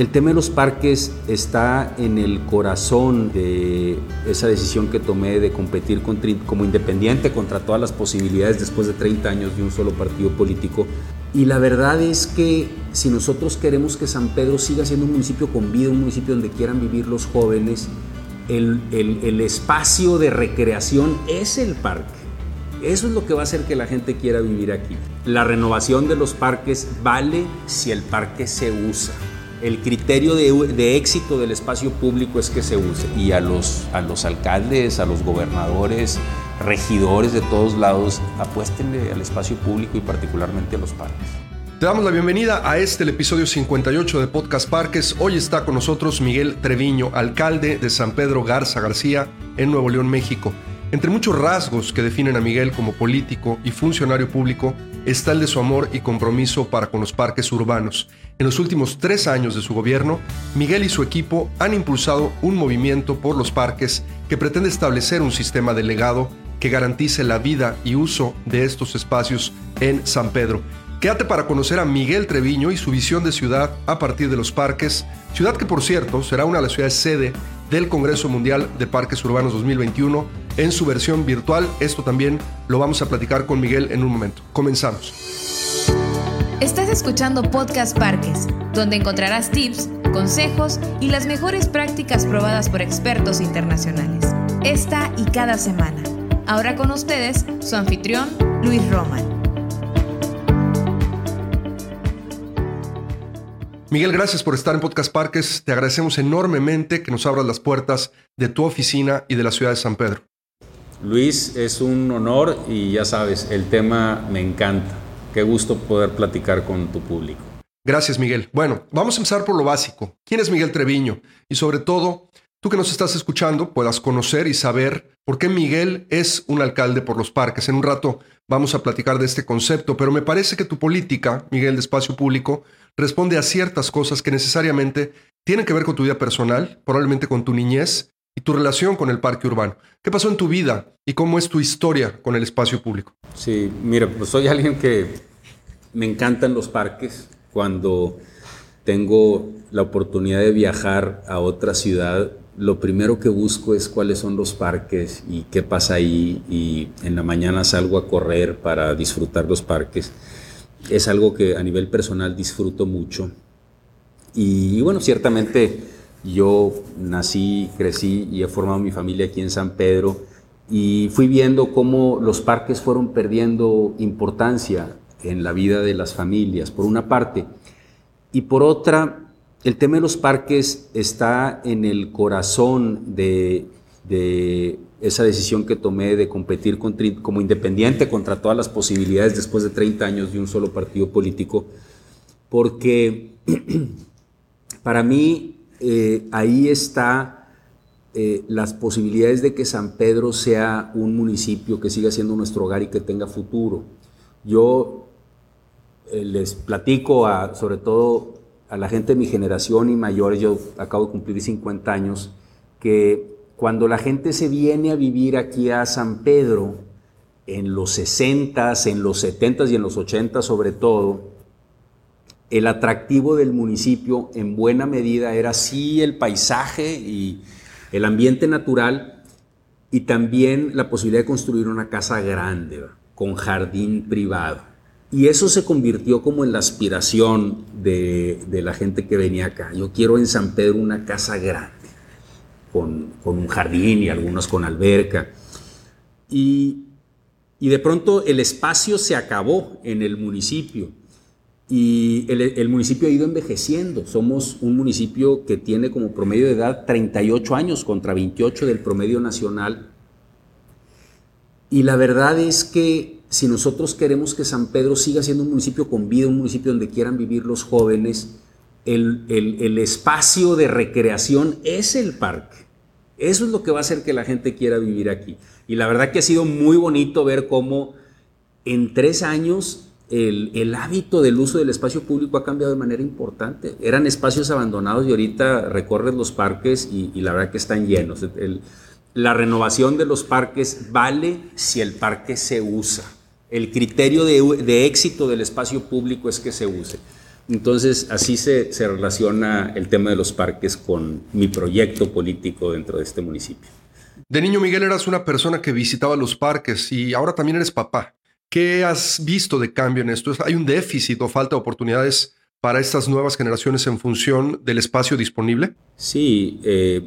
El tema de los parques está en el corazón de esa decisión que tomé de competir como independiente contra todas las posibilidades después de 30 años de un solo partido político. Y la verdad es que si nosotros queremos que San Pedro siga siendo un municipio con vida, un municipio donde quieran vivir los jóvenes, el, el espacio de recreación es el parque. Eso es lo que va a hacer que la gente quiera vivir aquí. La renovación de los parques vale si el parque se usa el criterio de, éxito del espacio público es que se use. Y a los, alcaldes, a los gobernadores, regidores de todos lados, apuéstenle al espacio público y particularmente a los parques. Te damos la bienvenida a este, episodio 58 de Podcast Parques. Hoy está con nosotros Miguel Treviño, alcalde de San Pedro Garza García, en Nuevo León, México. Entre muchos rasgos que definen a Miguel como político y funcionario público está el de su amor y compromiso para con los parques urbanos. En los últimos tres años de su gobierno, Miguel y su equipo han impulsado un movimiento por los parques que pretende establecer un sistema delegado que garantice la vida y uso de estos espacios en San Pedro. Quédate para conocer a Miguel Treviño y su visión de ciudad a partir de los parques, ciudad que por cierto será una de las ciudades sede del Congreso Mundial de Parques Urbanos 2021 en su versión virtual. Esto también lo vamos a platicar con Miguel en un momento. Comenzamos. Estás escuchando Podcast Parques, donde encontrarás tips, consejos y las mejores prácticas probadas por expertos internacionales. Esta y cada semana. Ahora con ustedes, su anfitrión, Luis Roman. Miguel, gracias por estar en Podcast Parques. Te agradecemos enormemente que nos abras las puertas de tu oficina y de la ciudad de San Pedro. Luis, es un honor y ya sabes, el tema me encanta. Qué gusto poder platicar con tu público. Gracias, Miguel. Bueno, vamos a empezar por lo básico. ¿Quién es Miguel Treviño? Y sobre todo, tú que nos estás escuchando puedas conocer y saber por qué Miguel es un alcalde por los parques. En un rato vamos a platicar de este concepto, pero me parece que tu política, Miguel, de espacio público, responde a ciertas cosas que necesariamente tienen que ver con tu vida personal, probablemente con tu niñez y tu relación con el parque urbano. ¿Qué pasó en tu vida y cómo es tu historia con el espacio público? Sí, mira, pues soy alguien que me encantan los parques. Cuando tengo la oportunidad de viajar a otra ciudad, lo primero que busco es cuáles son los parques y qué pasa ahí y en la mañana salgo a correr para disfrutar los parques es algo que a nivel personal disfruto mucho. Y, bueno, ciertamente yo nací, crecí y he formado mi familia aquí en San Pedro y fui viendo cómo los parques fueron perdiendo importancia en la vida de las familias, por una parte. Y por otra, el tema de los parques está en el corazón de, esa decisión que tomé de competir como independiente contra todas las posibilidades después de 30 años de un solo partido político, porque para mí eh, ahí está eh, las posibilidades de que San Pedro sea un municipio que siga siendo nuestro hogar y que tenga futuro. Yo eh, les platico a, sobre todo a la gente de mi generación y mayores, yo acabo de cumplir 50 años, que cuando la gente se viene a vivir aquí a San Pedro, en los 60 en los 70 y en los 80 sobre todo, el atractivo del municipio en buena medida era sí el paisaje y el ambiente natural y también la posibilidad de construir una casa grande, con jardín privado. Y eso se convirtió como en la aspiración de, la gente que venía acá. Yo quiero en San Pedro una casa grande con, un jardín y algunos con alberca. Y, de pronto el espacio se acabó en el municipio y el, municipio ha ido envejeciendo. Somos un municipio que tiene como promedio de edad 38 años contra 28 del promedio nacional. Y la verdad es que si nosotros queremos que San Pedro siga siendo un municipio con vida, un municipio donde quieran vivir los jóvenes, el, espacio de recreación es el parque. Eso es lo que va a hacer que la gente quiera vivir aquí. Y la verdad que ha sido muy bonito ver cómo en tres años el, hábito del uso del espacio público ha cambiado de manera importante. Eran espacios abandonados y ahorita recorren los parques y, la verdad que están llenos. la renovación de los parques vale si el parque se usa. El criterio de, de éxito del espacio público es que se use. Entonces, así se, se relaciona el tema de los parques con mi proyecto político dentro de este municipio. De niño, Miguel, eras una persona que visitaba los parques y ahora también eres papá. ¿Qué has visto de cambio en esto? ¿Hay un déficit o falta de oportunidades para estas nuevas generaciones en función del espacio disponible? Sí, eh,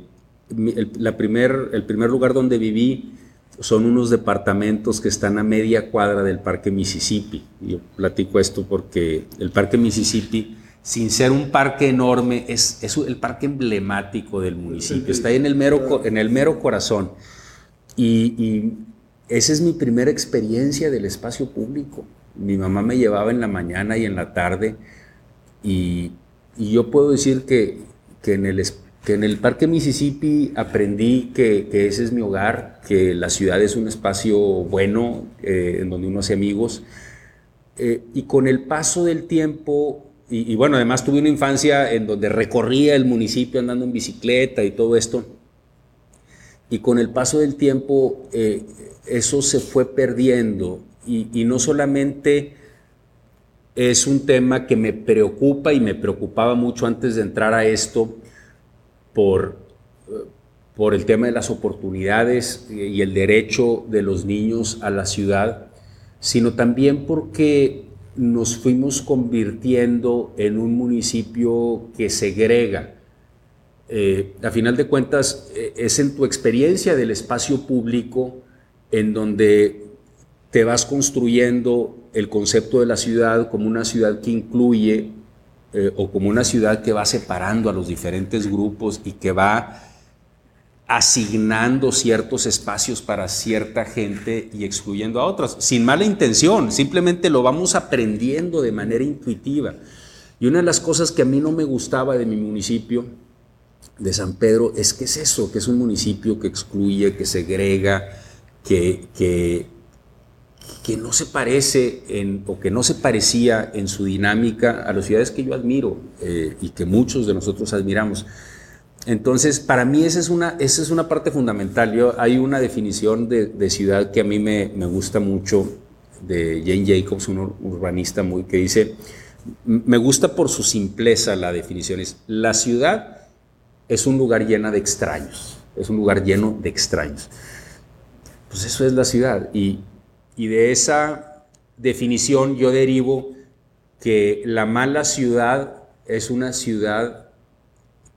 el, la primer, el primer lugar donde viví son unos departamentos que están a media cuadra del Parque Mississippi. Yo platico esto porque el Parque Mississippi, sin ser un parque enorme, es, es el parque emblemático del municipio. Está ahí en el mero, en el mero corazón. Y, y esa es mi primera experiencia del espacio público. Mi mamá me llevaba en la mañana y en la tarde y, yo puedo decir que, que en el espacio que en el Parque Mississippi aprendí que, que, ese es mi hogar, que la ciudad es un espacio bueno, eh, en donde uno hace amigos. Eh, y con el paso del tiempo, y, y, bueno, además tuve una infancia en donde recorría el municipio andando en bicicleta y todo esto, y con el paso del tiempo eh, eso se fue perdiendo, y, y no solamente es un tema que me preocupa y me preocupaba mucho antes de entrar a esto, por, por el tema de las oportunidades y el derecho de los niños a la ciudad, sino también porque nos fuimos convirtiendo en un municipio que segrega. Eh, a final de cuentas, eh, es en tu experiencia del espacio público en donde te vas construyendo el concepto de la ciudad como una ciudad que incluye eh, o como una ciudad que va separando a los diferentes grupos y que va asignando ciertos espacios para cierta gente y excluyendo a otros, sin mala intención, simplemente lo vamos aprendiendo de manera intuitiva. Y una de las cosas que a mí no me gustaba de mi municipio, de San Pedro, es que es eso, que es un municipio que excluye, que segrega, que, que, que no se parece en, o que no se parecía en su dinámica a las ciudades que yo admiro eh, y que muchos de nosotros admiramos. Entonces, para mí esa es una, esa es una parte fundamental. Yo, hay una definición de, de ciudad que a mí me, me, gusta mucho de Jane Jacobs, un urbanista muy que dice, me gusta por su simpleza la definición, es la ciudad es un lugar lleno de extraños, es un lugar lleno de extraños. Pues eso es la ciudad y, y de esa definición yo derivo que la mala ciudad es una ciudad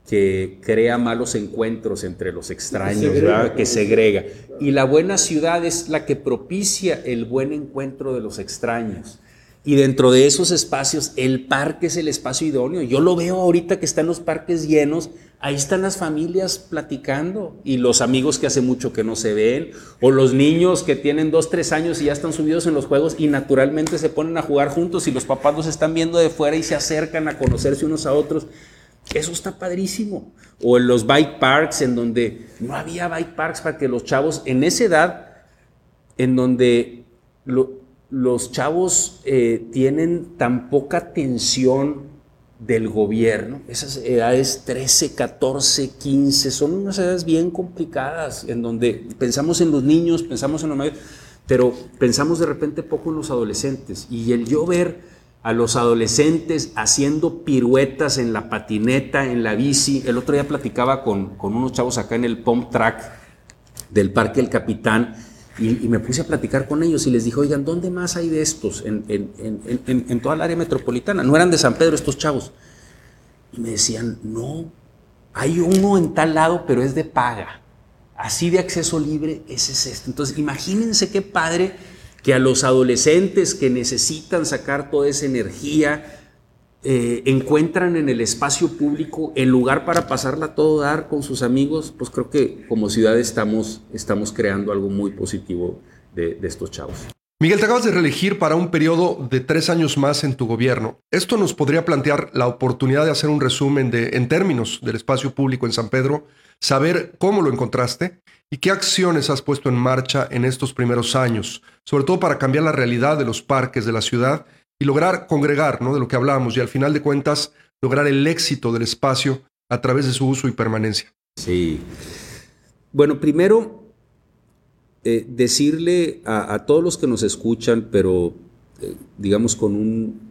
que crea malos encuentros entre los extraños, que segrega, que segrega. Y la buena ciudad es la que propicia el buen encuentro de los extraños. Y dentro de esos espacios, el parque es el espacio idóneo. Yo lo veo ahorita que están los parques llenos, ahí están las familias platicando y los amigos que hace mucho que no se ven, o los niños que tienen dos, tres años y ya están subidos en los juegos y naturalmente se ponen a jugar juntos y los papás los están viendo de fuera y se acercan a conocerse unos a otros. Eso está padrísimo. O en los bike parks, en donde no había bike parks para que los chavos, en esa edad, en donde lo, los chavos eh, tienen tan poca atención del gobierno, esas edades 13, 14, 15, son unas edades bien complicadas, en donde pensamos en los niños, pensamos en los mayores, pero pensamos de repente poco en los adolescentes. Y el yo ver a los adolescentes haciendo piruetas en la patineta, en la bici, el otro día platicaba con, con unos chavos acá en el pump track del Parque El Capitán, y, me puse a platicar con ellos y les dije, oigan, ¿dónde más hay de estos en, en, en, en, toda el área metropolitana? No eran de San Pedro estos chavos. Y me decían, no, hay uno en tal lado, pero es de paga. Así de acceso libre, ese es este. Entonces, imagínense qué padre que a los adolescentes que necesitan sacar toda esa energía, eh, encuentran en el espacio público el lugar para pasarla todo dar con sus amigos, pues creo que como ciudad estamos, estamos creando algo muy positivo de, de estos chavos. Miguel, te acabas de reelegir para un periodo de tres años más en tu gobierno. Esto nos podría plantear la oportunidad de hacer un resumen de, en términos del espacio público en San Pedro, saber cómo lo encontraste y qué acciones has puesto en marcha en estos primeros años, sobre todo para cambiar la realidad de los parques de la ciudad y lograr congregar, ¿no? De lo que hablamos y al final de cuentas lograr el éxito del espacio a través de su uso y permanencia. Sí. Bueno, primero eh, decirle a, todos los que nos escuchan, pero eh, digamos con un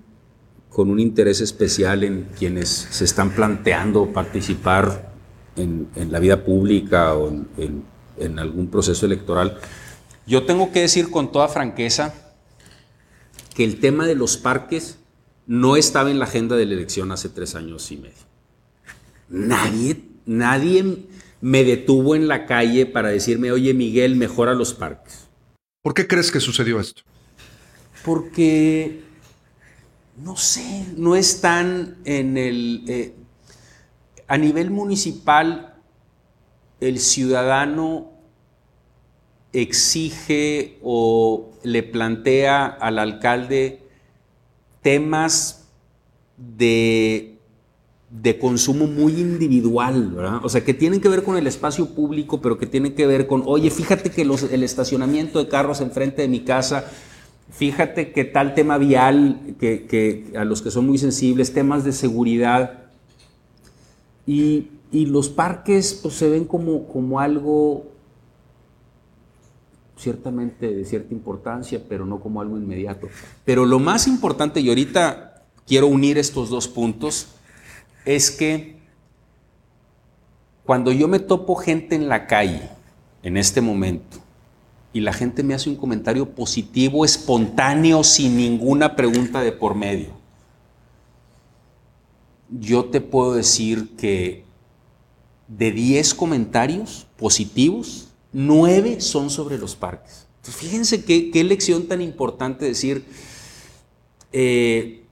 con un interés especial en quienes se están planteando participar en, la vida pública o en, algún proceso electoral. Yo tengo que decir con toda franqueza que el tema de los parques no estaba en la agenda de la elección hace tres años y medio. Nadie, nadie me detuvo en la calle para decirme, oye Miguel, mejora los parques. ¿Por qué crees que sucedió esto? Porque no sé, no están en el... Eh, a nivel municipal, el ciudadano exige o le plantea al alcalde temas de, de, consumo muy individual, ¿verdad? O sea, que tienen que ver con el espacio público, pero que tienen que ver con, oye, fíjate que el estacionamiento de carros enfrente de mi casa Fíjate que tal tema vial, que, a los que son muy sensibles, temas de seguridad. Y, los parques pues, se ven como, como algo ciertamente de cierta importancia, pero no como algo inmediato. Pero lo más importante, y ahorita quiero unir estos dos puntos, es que cuando yo me topo gente en la calle, en este momento, y la gente me hace un comentario positivo, espontáneo, sin ninguna pregunta de por medio. Yo te puedo decir que de 10 comentarios positivos, 9 son sobre los parques. fíjense qué, qué, lección tan importante decir, eh,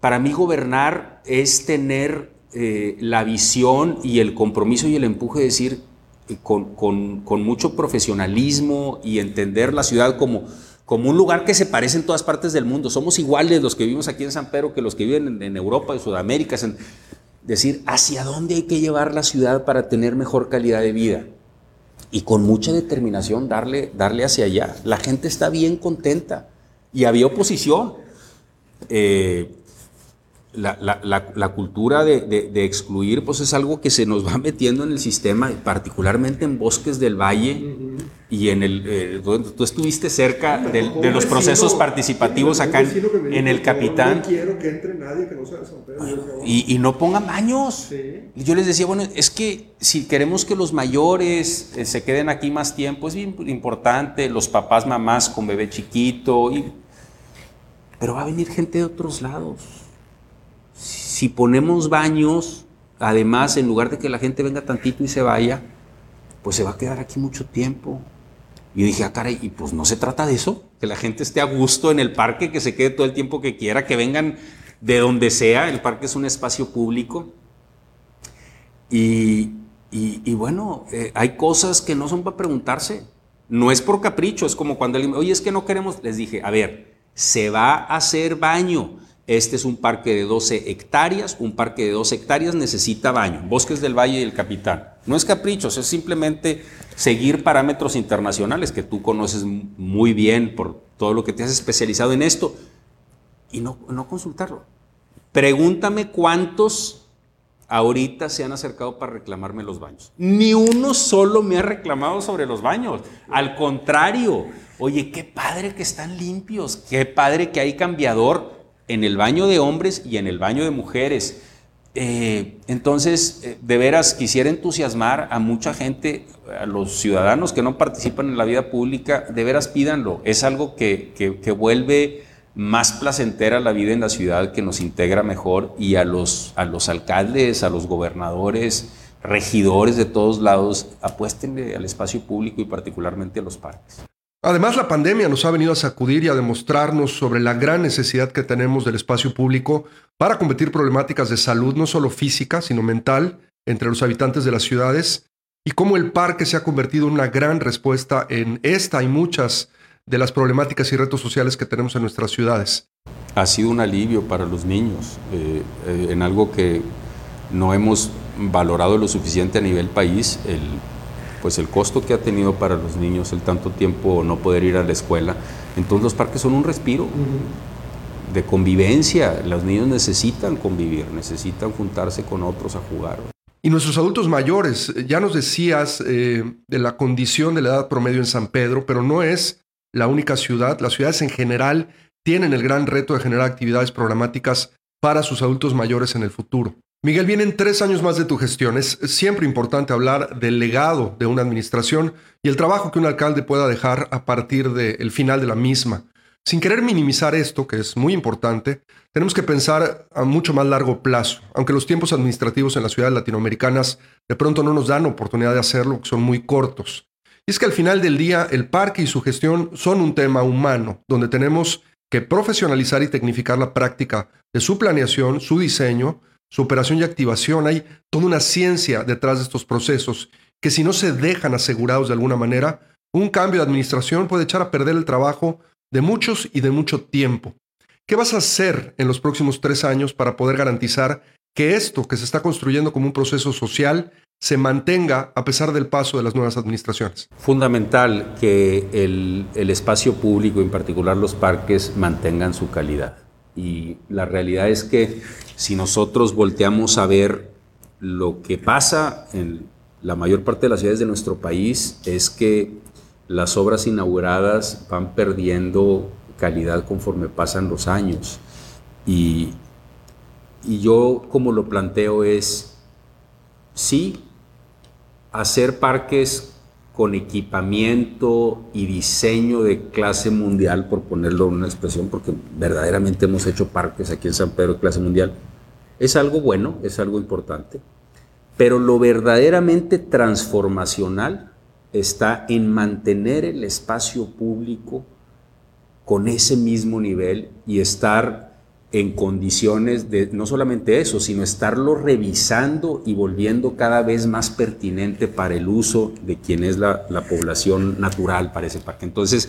para mí gobernar es tener eh, la visión y el compromiso y el empuje de decir, con, mucho profesionalismo y entender la ciudad como, como un lugar que se parece en todas partes del mundo. Somos iguales los que vivimos aquí en San Pedro que los que viven en, Europa, en Sudamérica. Es decir, hacia dónde hay que llevar la ciudad para tener mejor calidad de vida. Y con mucha determinación darle, darle hacia allá. La gente está bien contenta. Y había oposición. Eh, la, cultura de, excluir, pues es algo que se nos va metiendo en el sistema, particularmente en bosques del valle y en el... Eh, tú estuviste cerca de, los procesos participativos acá en, el Capitán. Y, no pongan baños. yo les decía, bueno, es que si queremos que los mayores eh, se queden aquí más tiempo, es bien importante, los papás, mamás con bebé chiquito, y, pero va a venir gente de otros lados si ponemos baños, además, en lugar de que la gente venga tantito y se vaya, pues se va a quedar aquí mucho tiempo. Y dije, ah, caray, y pues no se trata de eso, que la gente esté a gusto en el parque, que se quede todo el tiempo que quiera, que vengan de donde sea, el parque es un espacio público. Y, bueno, eh, hay cosas que no son para preguntarse, no es por capricho, es como cuando alguien, oye, es que no queremos, les dije, a ver, se va a hacer baño, este es un parque de 12 hectáreas. Un parque de 12 hectáreas necesita baño. Bosques del Valle y el Capitán. No es caprichos, es simplemente seguir parámetros internacionales que tú conoces muy bien por todo lo que te has especializado en esto y no, no consultarlo. Pregúntame cuántos ahorita se han acercado para reclamarme los baños. Ni uno solo me ha reclamado sobre los baños. Al contrario, oye, qué padre que están limpios, qué padre que hay cambiador en el baño de hombres y en el baño de mujeres. Eh, entonces, eh, de veras, quisiera entusiasmar a mucha gente, a los ciudadanos que no participan en la vida pública, de veras pídanlo. Es algo que, que, vuelve más placentera la vida en la ciudad, que nos integra mejor y a los, a los alcaldes, a los gobernadores, regidores de todos lados, apuéstenle al espacio público y particularmente a los parques. Además, la pandemia nos ha venido a sacudir y a demostrarnos sobre la gran necesidad que tenemos del espacio público para combatir problemáticas de salud, no solo física, sino mental, entre los habitantes de las ciudades, y cómo el parque se ha convertido en una gran respuesta en esta y muchas de las problemáticas y retos sociales que tenemos en nuestras ciudades. Ha sido un alivio para los niños, eh, eh, en algo que no hemos valorado lo suficiente a nivel país, el pues el costo que ha tenido para los niños el tanto tiempo no poder ir a la escuela. Entonces los parques son un respiro de convivencia. Los niños necesitan convivir, necesitan juntarse con otros a jugar. Y nuestros adultos mayores, ya nos decías eh, de la condición de la edad promedio en San Pedro, pero no es la única ciudad. Las ciudades en general tienen el gran reto de generar actividades programáticas para sus adultos mayores en el futuro. Miguel, vienen tres años más de tu gestión. Es siempre importante hablar del legado de una administración y el trabajo que un alcalde pueda dejar a partir del final de la misma. Sin querer minimizar esto, que es muy importante, tenemos que pensar a mucho más largo plazo, aunque los tiempos administrativos en las ciudades latinoamericanas de pronto no nos dan oportunidad de hacerlo, son muy cortos. Y es que al final del día el parque y su gestión son un tema humano, donde tenemos que profesionalizar y tecnificar la práctica de su planeación, su diseño, su operación y activación. Hay toda una ciencia detrás de estos procesos que si no se dejan asegurados de alguna manera, un cambio de administración puede echar a perder el trabajo de muchos y de mucho tiempo. ¿Qué vas a hacer en los próximos tres años para poder garantizar que esto que se está construyendo como un proceso social se mantenga a pesar del paso de las nuevas administraciones? Fundamental que el, el espacio público, en particular los parques, mantengan su calidad. Y la realidad es que si nosotros volteamos a ver lo que pasa en la mayor parte de las ciudades de nuestro país, es que las obras inauguradas van perdiendo calidad conforme pasan los años. Y, y yo como lo planteo es, sí, hacer parques con equipamiento y diseño de clase mundial, por ponerlo en una expresión, porque verdaderamente hemos hecho parques aquí en San Pedro de clase mundial, es algo bueno, es algo importante, pero lo verdaderamente transformacional está en mantener el espacio público con ese mismo nivel y estar en condiciones de no solamente eso, sino estarlo revisando y volviendo cada vez más pertinente para el uso de quien es la, población natural para ese parque. Entonces,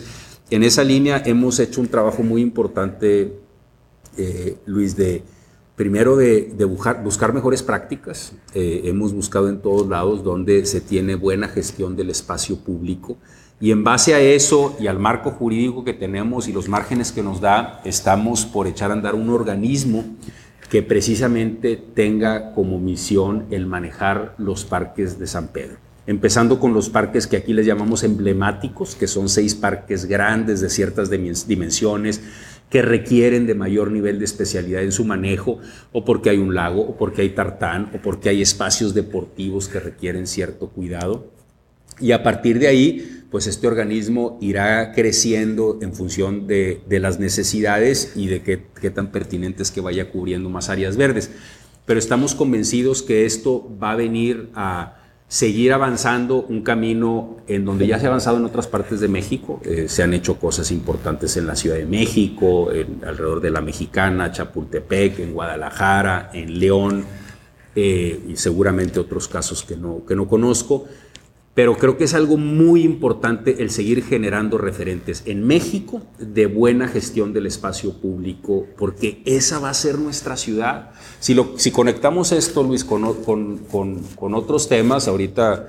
en esa línea hemos hecho un trabajo muy importante, eh, Luis, de, primero de, buscar, mejores prácticas. Eh, hemos buscado en todos lados donde se tiene buena gestión del espacio público y en base a eso y al marco jurídico que tenemos y los márgenes que nos da, estamos por echar a andar un organismo que precisamente tenga como misión el manejar los parques de San Pedro. Empezando con los parques que aquí les llamamos emblemáticos, que son seis parques grandes de ciertas dimensiones, que requieren de mayor nivel de especialidad en su manejo, o porque hay un lago, o porque hay tartán, o porque hay espacios deportivos que requieren cierto cuidado. Y a partir de ahí, pues este organismo irá creciendo en función de, las necesidades y de qué, qué tan pertinente es que vaya cubriendo más áreas verdes. Pero estamos convencidos que esto va a venir a seguir avanzando un camino en donde ya se ha avanzado en otras partes de México. Eh, se han hecho cosas importantes en la Ciudad de México, alrededor de la Mexicana, Chapultepec, en Guadalajara, en León, eh, y seguramente otros casos que no, que no conozco pero creo que es algo muy importante el seguir generando referentes en México de buena gestión del espacio público, porque esa va a ser nuestra ciudad. Si, conectamos esto, Luis, con, otros temas, ahorita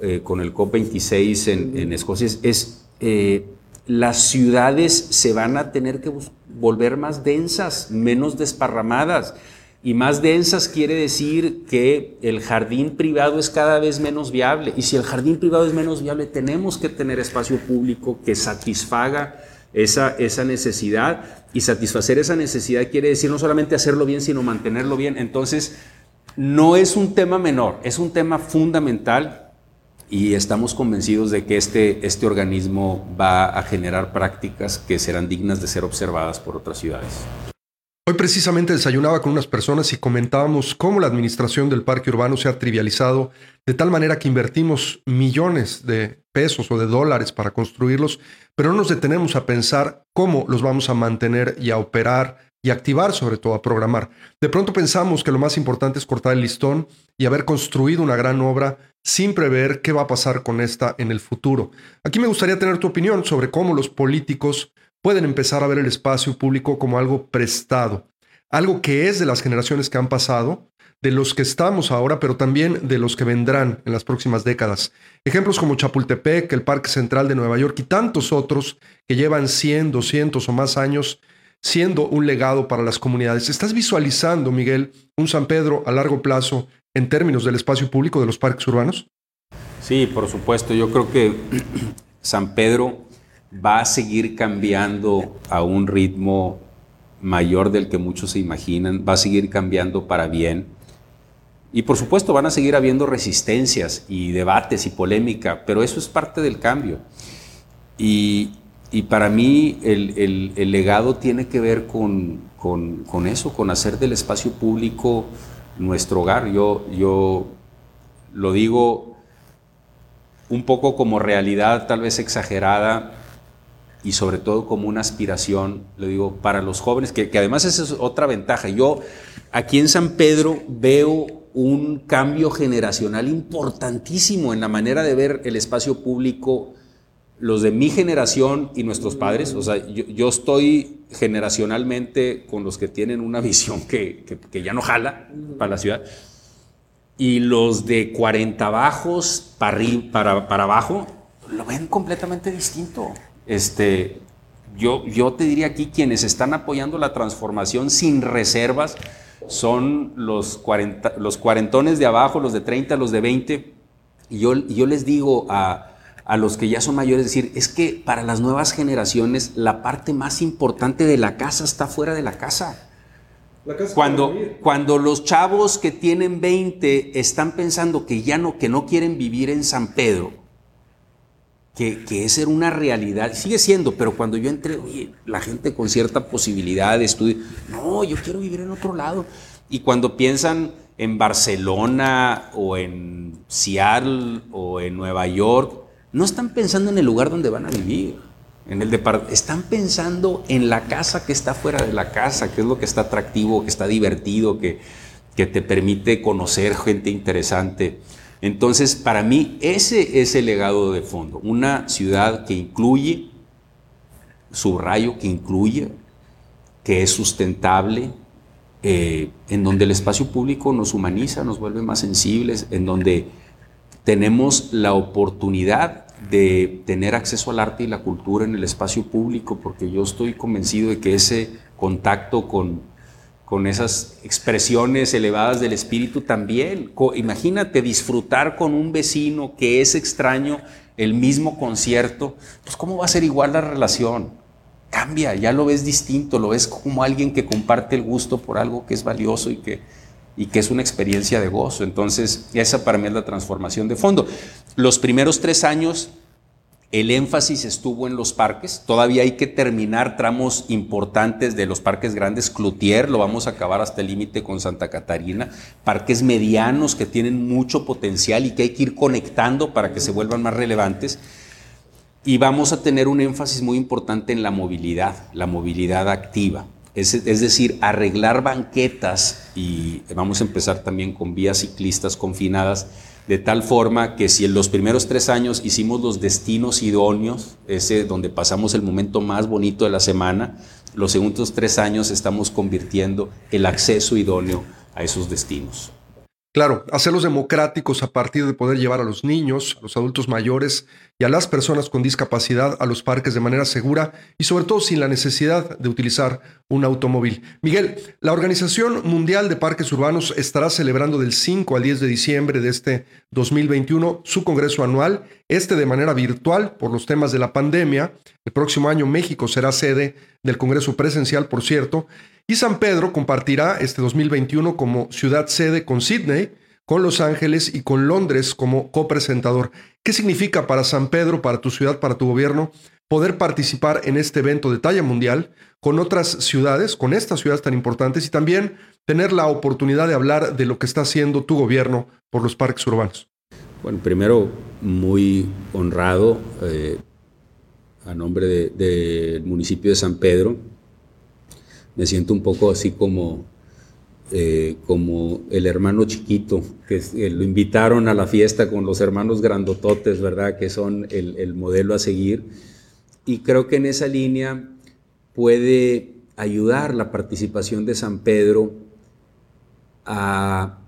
eh, con el COP26 en, en Escocia, es eh, las ciudades se van a tener que volver más densas, menos desparramadas y más densas quiere decir que el jardín privado es cada vez menos viable. Y si el jardín privado es menos viable, tenemos que tener espacio público que satisfaga esa, esa necesidad. Y satisfacer esa necesidad quiere decir no solamente hacerlo bien, sino mantenerlo bien. Entonces, no es un tema menor, es un tema fundamental y estamos convencidos de que este, este organismo va a generar prácticas que serán dignas de ser observadas por otras ciudades. Hoy precisamente desayunaba con unas personas y comentábamos cómo la administración del parque urbano se ha trivializado de tal manera que invertimos millones de pesos o de dólares para construirlos, pero no nos detenemos a pensar cómo los vamos a mantener y a operar y activar, sobre todo a programar. De pronto pensamos que lo más importante es cortar el listón y haber construido una gran obra sin prever qué va a pasar con esta en el futuro. Aquí me gustaría tener tu opinión sobre cómo los políticos pueden empezar a ver el espacio público como algo prestado, algo que es de las generaciones que han pasado, de los que estamos ahora, pero también de los que vendrán en las próximas décadas. Ejemplos como Chapultepec, el Parque Central de Nueva York y tantos otros que llevan 100, 200 o más años siendo un legado para las comunidades. ¿Estás visualizando, Miguel, un San Pedro a largo plazo en términos del espacio público de los parques urbanos? Sí, por supuesto. Yo creo que San Pedro va a seguir cambiando a un ritmo mayor del que muchos se imaginan, va a seguir cambiando para bien. Y por supuesto van a seguir habiendo resistencias y debates y polémica, pero eso es parte del cambio. Y, para mí el, legado tiene que ver con, con, eso, con hacer del espacio público nuestro hogar. Yo, yo lo digo un poco como realidad tal vez exagerada, y sobre todo como una aspiración, lo digo, para los jóvenes, que, además esa es otra ventaja. Yo aquí en San Pedro veo un cambio generacional importantísimo en la manera de ver el espacio público, los de mi generación y nuestros padres. O sea, yo, estoy generacionalmente con los que tienen una visión que, ya no jala para la ciudad. Y los de 40 bajos para, para, para abajo lo ven completamente distinto. Este, yo, yo te diría aquí, quienes están apoyando la transformación sin reservas son los, 40, los cuarentones de abajo, los de 30, los de 20. Y yo, yo les digo a, a los que ya son mayores, decir, es que para las nuevas generaciones la parte más importante de la casa está fuera de la casa. cuando, cuando los chavos que tienen 20 están pensando que ya no, que no quieren vivir en San Pedro, que, que esa era una realidad, sigue siendo, pero cuando yo entré, oye, la gente con cierta posibilidad de estudio, no, yo quiero vivir en otro lado. Y cuando piensan en Barcelona o en Seattle o en Nueva York, no están pensando en el lugar donde van a vivir, en el están pensando en la casa que está fuera de la casa, que es lo que está atractivo, que está divertido, que, que te permite conocer gente interesante. Entonces, para mí, ese es el legado de fondo. Una ciudad que incluye, subrayo, que incluye, que es sustentable, eh, en donde el espacio público nos humaniza, nos vuelve más sensibles, en donde tenemos la oportunidad de tener acceso al arte y la cultura en el espacio público, porque yo estoy convencido de que ese contacto con con esas expresiones elevadas del espíritu también. imagínate disfrutar con un vecino que es extraño el mismo concierto, pues ¿cómo va a ser igual la relación? Cambia, ya lo ves distinto, lo ves como alguien que comparte el gusto por algo que es valioso y que, y que es una experiencia de gozo. Entonces, esa para mí es la transformación de fondo. Los primeros tres años el énfasis estuvo en los parques. Todavía hay que terminar tramos importantes de los parques grandes. Cloutier lo vamos a acabar hasta el límite con Santa Catarina. Parques medianos que tienen mucho potencial y que hay que ir conectando para que se vuelvan más relevantes. Y vamos a tener un énfasis muy importante en la movilidad, la movilidad activa. Es, es, decir, arreglar banquetas y vamos a empezar también con vías ciclistas confinadas de tal forma que si en los primeros tres años hicimos los destinos idóneos, ese donde pasamos el momento más bonito de la semana, los segundos tres años estamos convirtiendo el acceso idóneo a esos destinos. Claro, hacerlos democráticos a partir de poder llevar a los niños, a los adultos mayores y a las personas con discapacidad a los parques de manera segura y sobre todo sin la necesidad de utilizar un automóvil. Miguel, la Organización Mundial de Parques Urbanos estará celebrando del 5 al 10 de diciembre de este 2021 su congreso anual, este de manera virtual por los temas de la pandemia. El próximo año México será sede del Congreso presencial, por cierto, y San Pedro compartirá este 2021 como ciudad sede con Sydney, con Los Ángeles y con Londres como copresentador. ¿Qué significa para San Pedro, para tu ciudad, para tu gobierno, poder participar en este evento de talla mundial con otras ciudades, con estas ciudades tan importantes y también tener la oportunidad de hablar de lo que está haciendo tu gobierno por los parques urbanos? Bueno, primero, muy honrado eh, a nombre del municipio de San Pedro me siento un poco así como, eh, como el hermano chiquito, que lo invitaron a la fiesta con los hermanos grandototes, ¿verdad? Que son el, el modelo a seguir. Y creo que en esa línea puede ayudar la participación de San Pedro a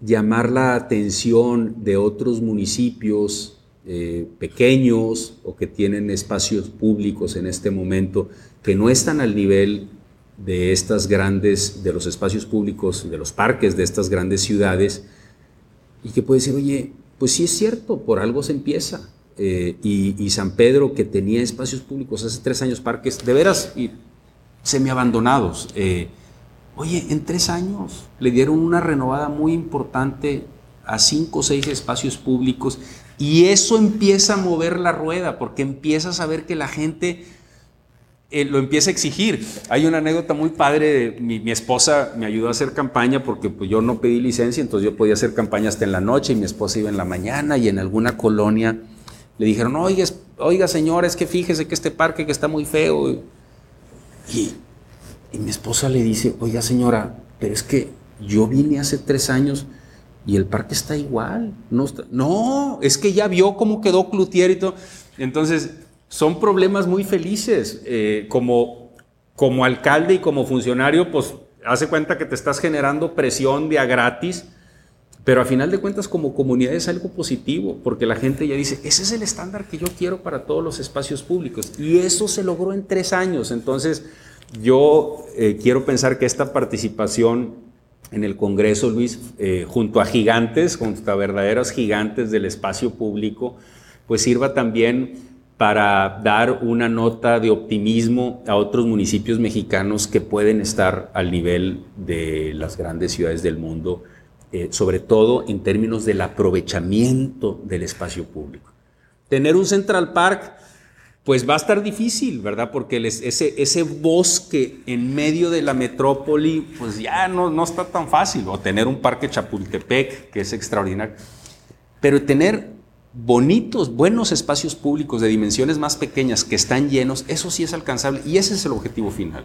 llamar la atención de otros municipios eh, pequeños o que tienen espacios públicos en este momento que no están al nivel de estas grandes, de los espacios públicos, de los parques de estas grandes ciudades, y que puede decir, oye, pues sí es cierto, por algo se empieza. Eh, y, San Pedro, que tenía espacios públicos hace tres años, parques, de veras, y semiabandonados. Eh, oye, en tres años le dieron una renovada muy importante a cinco o seis espacios públicos y eso empieza a mover la rueda porque empiezas a ver que la gente eh, lo empieza a exigir. Hay una anécdota muy padre, de, mi, esposa me ayudó a hacer campaña porque pues, yo no pedí licencia, entonces yo podía hacer campaña hasta en la noche y mi esposa iba en la mañana y en alguna colonia le dijeron, oiga, oiga señora, es que fíjese que este parque que está muy feo. Y, mi esposa le dice, oiga señora, pero es que yo vine hace tres años y el parque está igual. No, no es que ya vio cómo quedó Cloutier y todo. Entonces, son problemas muy felices. Eh, como, como alcalde y como funcionario, pues hace cuenta que te estás generando presión de a gratis, pero a final de cuentas como comunidad es algo positivo, porque la gente ya dice, ese es el estándar que yo quiero para todos los espacios públicos. Y eso se logró en tres años. Entonces, yo eh, quiero pensar que esta participación en el Congreso, Luis, eh, junto a gigantes, junto a verdaderos gigantes del espacio público, pues sirva también para dar una nota de optimismo a otros municipios mexicanos que pueden estar al nivel de las grandes ciudades del mundo, eh, sobre todo en términos del aprovechamiento del espacio público. Tener un Central Park, pues va a estar difícil, ¿verdad? Porque ese, ese bosque en medio de la metrópoli, pues ya no, no está tan fácil. O tener un parque Chapultepec, que es extraordinario. Pero tener bonitos, buenos espacios públicos de dimensiones más pequeñas que están llenos, eso sí es alcanzable y ese es el objetivo final.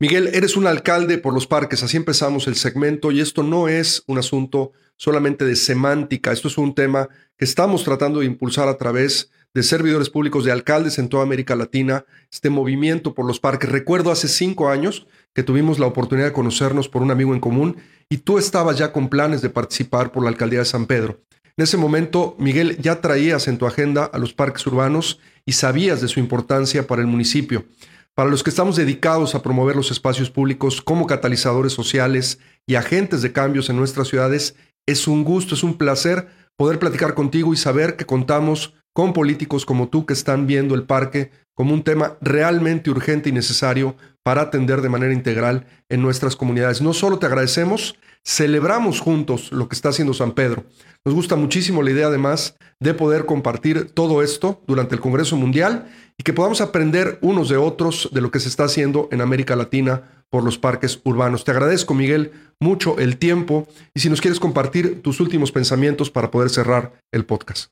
Miguel, eres un alcalde por los parques, así empezamos el segmento y esto no es un asunto solamente de semántica, esto es un tema que estamos tratando de impulsar a través de servidores públicos, de alcaldes en toda América Latina, este movimiento por los parques. Recuerdo hace cinco años que tuvimos la oportunidad de conocernos por un amigo en común y tú estabas ya con planes de participar por la alcaldía de San Pedro. En ese momento, Miguel, ya traías en tu agenda a los parques urbanos y sabías de su importancia para el municipio. Para los que estamos dedicados a promover los espacios públicos como catalizadores sociales y agentes de cambios en nuestras ciudades, es un gusto, es un placer poder platicar contigo y saber que contamos con políticos como tú que están viendo el parque como un tema realmente urgente y necesario para atender de manera integral en nuestras comunidades. No solo te agradecemos, celebramos juntos lo que está haciendo San Pedro. Nos gusta muchísimo la idea además de poder compartir todo esto durante el Congreso Mundial y que podamos aprender unos de otros de lo que se está haciendo en América Latina por los parques urbanos. Te agradezco, Miguel, mucho el tiempo y si nos quieres compartir tus últimos pensamientos para poder cerrar el podcast.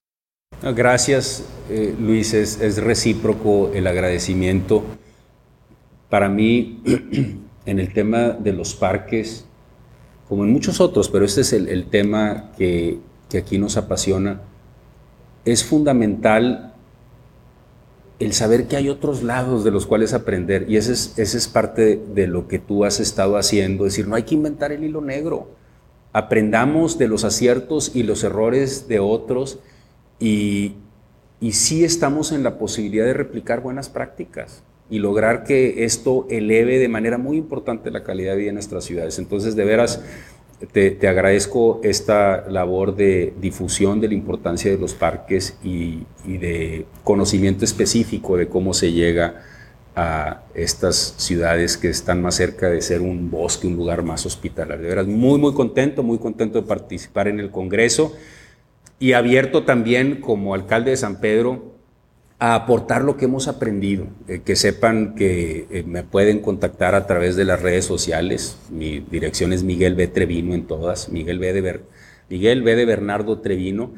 Gracias, eh, Luis. Es, recíproco el agradecimiento. Para mí, en el tema de los parques, como en muchos otros, pero este es el, tema que, aquí nos apasiona, es fundamental el saber que hay otros lados de los cuales aprender. Y ese es, parte de lo que tú has estado haciendo. Es decir, no hay que inventar el hilo negro. Aprendamos de los aciertos y los errores de otros y, y sí estamos en la posibilidad de replicar buenas prácticas y lograr que esto eleve de manera muy importante la calidad de vida en nuestras ciudades. Entonces, de veras, te, agradezco esta labor de difusión de la importancia de los parques y, y, de conocimiento específico de cómo se llega a estas ciudades que están más cerca de ser un bosque, un lugar más hospitalario. De veras, muy, muy contento, muy contento de participar en el Congreso y abierto también como alcalde de San Pedro a aportar lo que hemos aprendido, eh, que sepan que eh, me pueden contactar a través de las redes sociales, mi dirección es Miguel B. Trevino en todas, Miguel B. de, Miguel B. de Bernardo Trevino,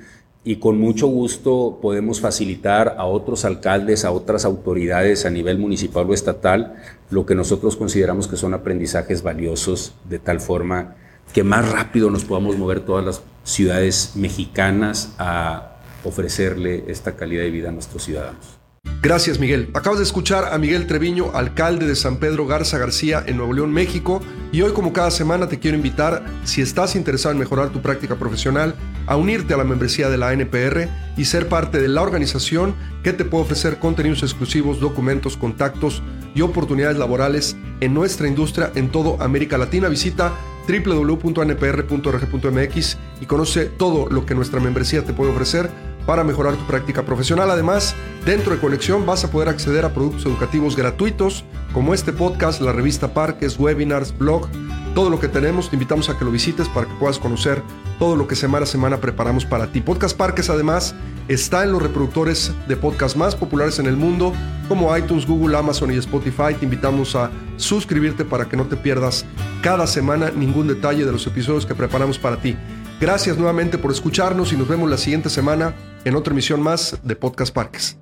y con mucho gusto podemos facilitar a otros alcaldes, a otras autoridades a nivel municipal o estatal, lo que nosotros consideramos que son aprendizajes valiosos de tal forma que más rápido nos podamos mover todas las ciudades mexicanas a ofrecerle esta calidad de vida a nuestros ciudadanos. Gracias Miguel. Acabas de escuchar a Miguel Treviño, alcalde de San Pedro Garza García en Nuevo León, México. Y hoy como cada semana te quiero invitar, si estás interesado en mejorar tu práctica profesional, a unirte a la membresía de la NPR y ser parte de la organización que te puede ofrecer contenidos exclusivos, documentos, contactos y oportunidades laborales en nuestra industria en toda América Latina. Visita www.npr.org.mx y conoce todo lo que nuestra membresía te puede ofrecer para mejorar tu práctica profesional. Además, dentro de Conexión vas a poder acceder a productos educativos gratuitos como este podcast, la revista Parques, webinars, blog, todo lo que tenemos. Te invitamos a que lo visites para que puedas conocer todo lo que semana a semana preparamos para ti. Podcast Parques además está en los reproductores de podcast más populares en el mundo como iTunes, Google, Amazon y Spotify. Te invitamos a suscribirte para que no te pierdas cada semana ningún detalle de los episodios que preparamos para ti. Gracias nuevamente por escucharnos y nos vemos la siguiente semana en otra emisión más de Podcast Parques.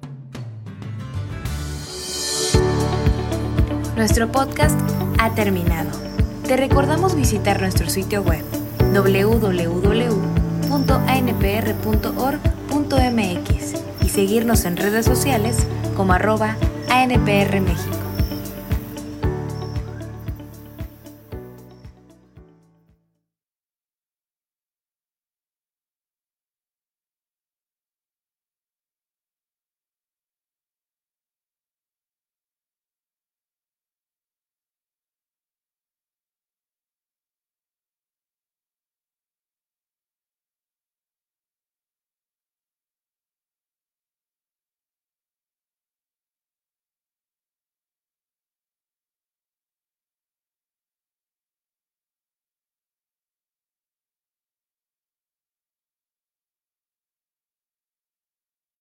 Nuestro podcast ha terminado. Te recordamos visitar nuestro sitio web www.anpr.org.mx y seguirnos en redes sociales como arroba ANPR México.